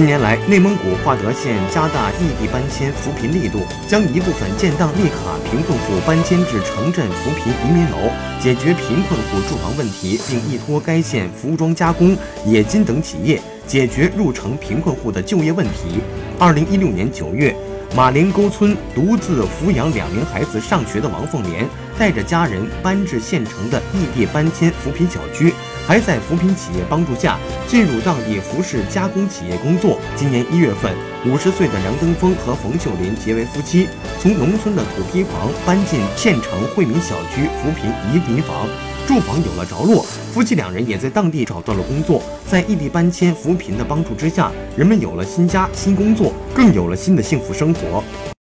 近年来，内蒙古化德县加大异地搬迁扶贫力度，将一部分建档立卡贫困户搬迁至城镇扶贫移民楼，解决贫困户住房问题，并依托该县服装加工、冶金等企业，解决入城贫困户的就业问题。二零一六年九月，马连沟村独自抚养两名孩子上学的王凤莲，带着家人搬至县城的异地搬迁扶贫小区。还在扶贫企业帮助下进入当地服饰加工企业工作。今年一月份，五十岁的梁登峰和冯秀林结为夫妻，从农村的土坯房搬进县城惠民小区扶贫移民房，住房有了着落。夫妻两人也在当地找到了工作。在异地搬迁扶贫的帮助之下，人们有了新家、新工作，更有了新的幸福生活。